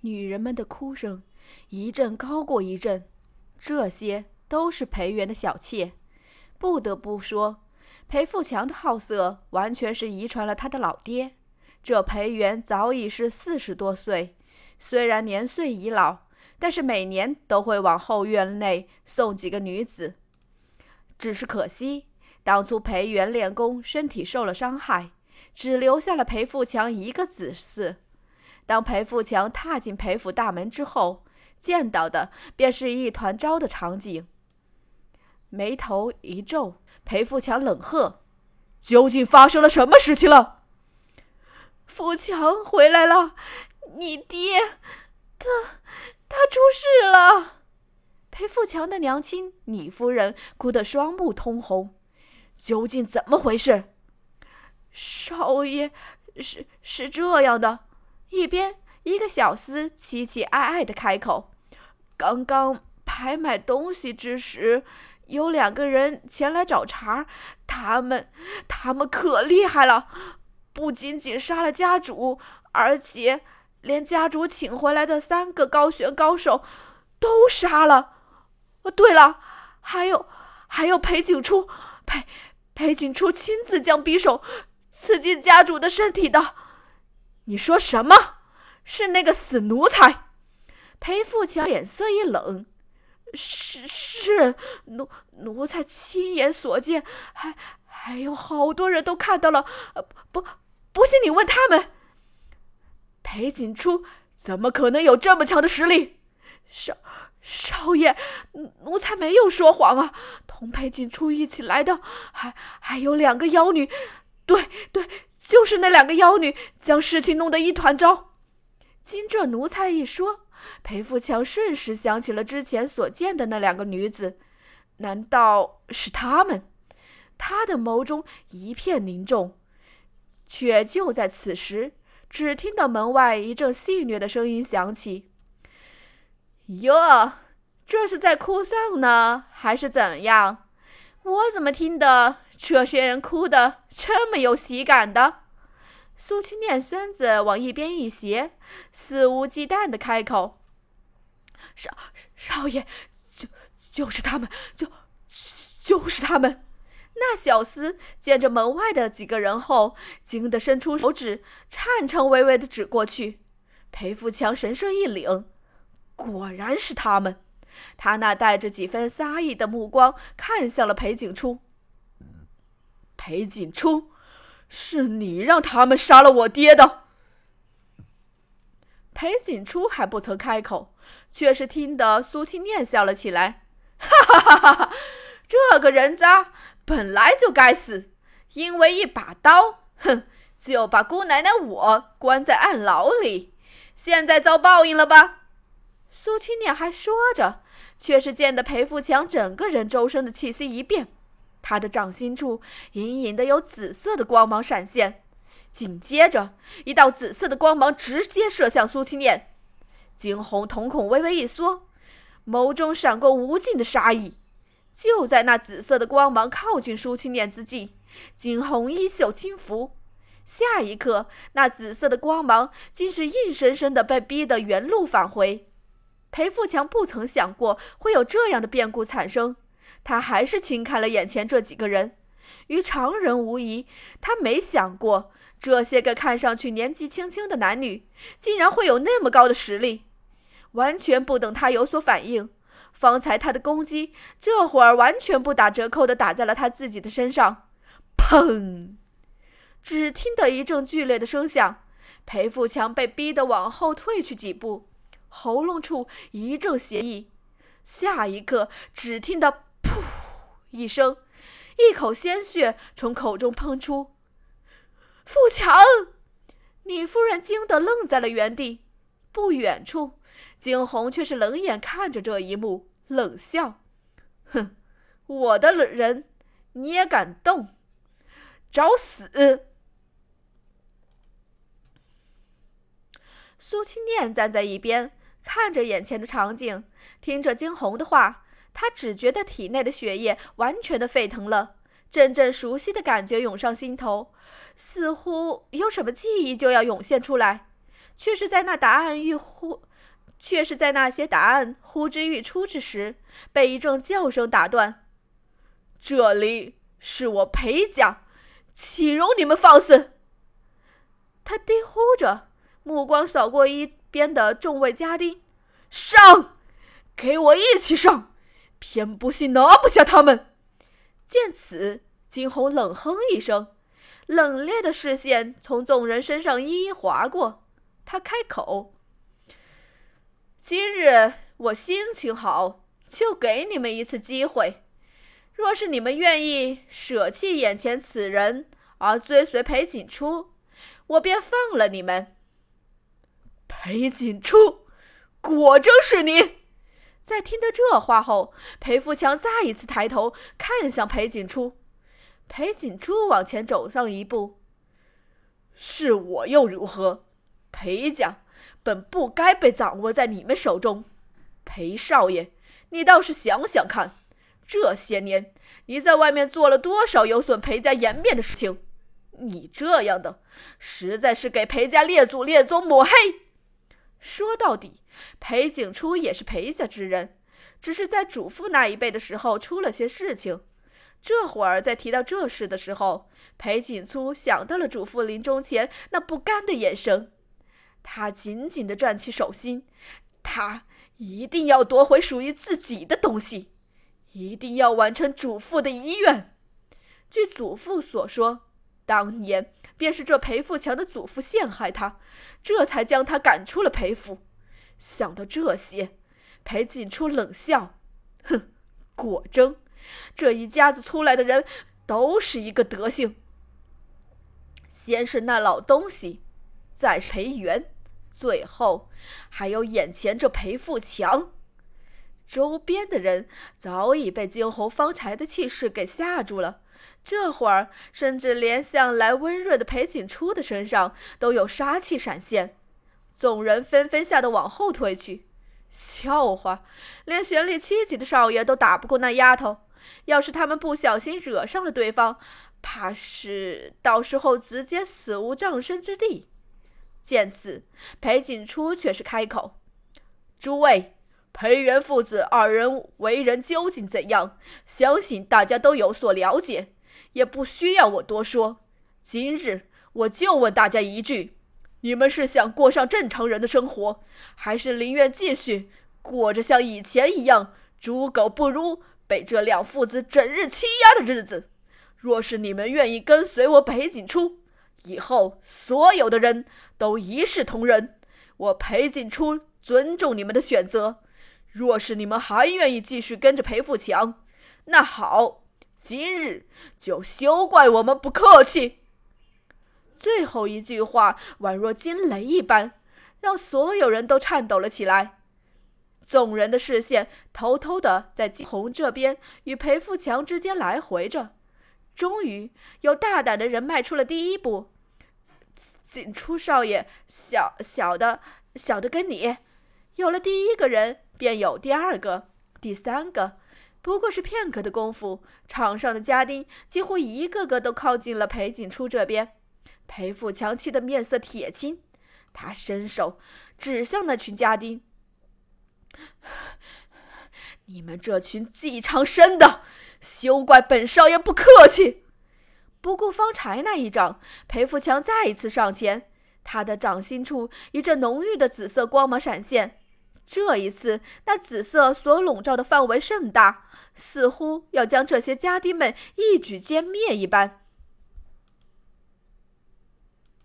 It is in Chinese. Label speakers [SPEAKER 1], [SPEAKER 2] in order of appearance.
[SPEAKER 1] 女人们的哭声一阵高过一阵，这些都是裴元的小妾。不得不说，裴富强的好色完全是遗传了他的老爹。这裴元早已是四十多岁，虽然年岁已老，但是每年都会往后院内送几个女子。只是可惜，当初裴元练功，身体受了伤害，只留下了裴富强一个子嗣。当裴富强踏进裴府大门之后，见到的便是一团糟的场景。眉头一皱，裴富强冷喝：“究竟发生了什么事情了？”
[SPEAKER 2] 富强回来了，你爹，他，他出事了。
[SPEAKER 1] 裴富强的娘亲李夫人哭得双目通红，究竟怎么回事？
[SPEAKER 2] 少爷，是是这样的，
[SPEAKER 1] 一边一个小厮凄凄哀哀的开口：“
[SPEAKER 2] 刚刚拍卖东西之时，有两个人前来找茬，他们，他们可厉害了，不仅仅杀了家主，而且连家主请回来的三个高悬高手都杀了。”哦对了，还有，还有裴景初，裴裴景初亲自将匕首刺进家主的身体的。
[SPEAKER 1] 你说什么？是那个死奴才？裴富强脸色一冷，
[SPEAKER 2] 是是奴奴才亲眼所见，还还有好多人都看到了。不不信你问他们。裴景初怎么可能有这么强的实力？少。少爷，奴才没有说谎啊！同裴景初一起来的，还还有两个妖女。对对，就是那两个妖女，将事情弄得一团糟。
[SPEAKER 1] 经这奴才一说，裴富强瞬时想起了之前所见的那两个女子，难道是他们？他的眸中一片凝重。却就在此时，只听到门外一阵戏谑的声音响起。哟，这是在哭丧呢，还是怎样？我怎么听的这些人哭的这么有喜感的？苏青念身子往一边一斜，肆无忌惮的开口：“
[SPEAKER 2] 少少爷，就就是他们，就就是他们。”
[SPEAKER 1] 那小厮见着门外的几个人后，惊得伸出手指，颤颤巍巍的指过去。裴富强神色一凛。果然是他们，他那带着几分杀意的目光看向了裴景初。
[SPEAKER 3] 裴景初，是你让他们杀了我爹的。
[SPEAKER 1] 裴景初还不曾开口，却是听得苏青念笑了起来，哈哈哈哈哈！这个人渣本来就该死，因为一把刀，哼，就把姑奶奶我关在暗牢里，现在遭报应了吧？苏青念还说着，却是见得裴富强整个人周身的气息一变，他的掌心处隐隐的有紫色的光芒闪现，紧接着一道紫色的光芒直接射向苏青念。惊鸿瞳孔微微一缩，眸中闪过无尽的杀意。就在那紫色的光芒靠近苏青念之际，惊鸿衣袖轻拂，下一刻，那紫色的光芒竟是硬生生的被逼得原路返回。裴富强不曾想过会有这样的变故产生，他还是轻看了眼前这几个人。与常人无疑，他没想过这些个看上去年纪轻轻的男女，竟然会有那么高的实力。完全不等他有所反应，方才他的攻击这会儿完全不打折扣的打在了他自己的身上。砰！只听得一阵剧烈的声响，裴富强被逼得往后退去几步。喉咙处一阵邪意，下一刻只听到“噗”一声，一口鲜血从口中喷出。富强，李夫人惊得愣在了原地。不远处，惊鸿却是冷眼看着这一幕，冷笑：“哼，我的人你也敢动？找死！”苏青念站在一边。看着眼前的场景，听着惊鸿的话，他只觉得体内的血液完全的沸腾了，阵阵熟悉的感觉涌上心头，似乎有什么记忆就要涌现出来，却是在那答案欲呼却是在那些答案呼之欲出之时，被一阵叫声打断。
[SPEAKER 3] 这里是我裴家，岂容你们放肆！
[SPEAKER 1] 他低呼着，目光扫过一边的众位家丁，
[SPEAKER 3] 上，给我一起上！偏不信拿不下他们。
[SPEAKER 1] 见此，金红冷哼一声，冷冽的视线从众人身上一一划过，他开口。今日我心情好，就给你们一次机会。若是你们愿意舍弃眼前此人而追随裴锦初，我便放了你们。
[SPEAKER 3] 裴锦初，果真是你！
[SPEAKER 1] 在听得这话后，裴富强再一次抬头看向裴锦初。裴锦初往前走上一步：“
[SPEAKER 3] 是我又如何？裴家。”本不该被掌握在你们手中，裴少爷，你倒是想想看，这些年你在外面做了多少有损裴家颜面的事情？你这样的，实在是给裴家列祖列宗抹黑。
[SPEAKER 1] 说到底，裴景初也是裴家之人，只是在祖父那一辈的时候出了些事情。这会儿在提到这事的时候，裴景初想到了祖父临终前那不甘的眼神。他紧紧地攥起手心，他一定要夺回属于自己的东西，一定要完成祖父的遗愿。据祖父所说，当年便是这裴富强的祖父陷害他，这才将他赶出了裴府。想到这些，裴锦初冷笑：“哼，果真，这一家子出来的人都是一个德行。先是那老东西。”再是裴元，最后还有眼前这裴富强，周边的人早已被惊鸿方才的气势给吓住了，这会儿甚至连向来温润的裴景初的身上都有杀气闪现，众人纷纷吓得往后退去。笑话，连玄力七级的少爷都打不过那丫头，要是他们不小心惹上了对方，怕是到时候直接死无葬身之地。见此，裴景初却是开口：“诸位，裴元父子二人为人究竟怎样？相信大家都有所了解，也不需要我多说。今日我就问大家一句：你们是想过上正常人的生活，还是宁愿继续过着像以前一样猪狗不如、被这两父子整日欺压的日子？若是你们愿意跟随我裴景初，以后所有的人都一视同仁，我裴景初尊重你们的选择。若是你们还愿意继续跟着裴富强，那好，今日就休怪我们不客气。最后一句话宛若惊雷一般，让所有人都颤抖了起来。众人的视线偷偷的在金红这边与裴富强之间来回着。终于有大胆的人迈出了第一步。景初少爷，小小的，小的跟你，有了第一个人，便有第二个、第三个。不过是片刻的功夫，场上的家丁几乎一个个都靠近了裴景初这边。裴富强气得面色铁青，他伸手指向那群家丁：“你们这群计长生的！”休怪本少爷不客气！不顾方才那一掌，裴富强再一次上前，他的掌心处一阵浓郁的紫色光芒闪现。这一次，那紫色所笼罩的范围甚大，似乎要将这些家丁们一举歼灭一般。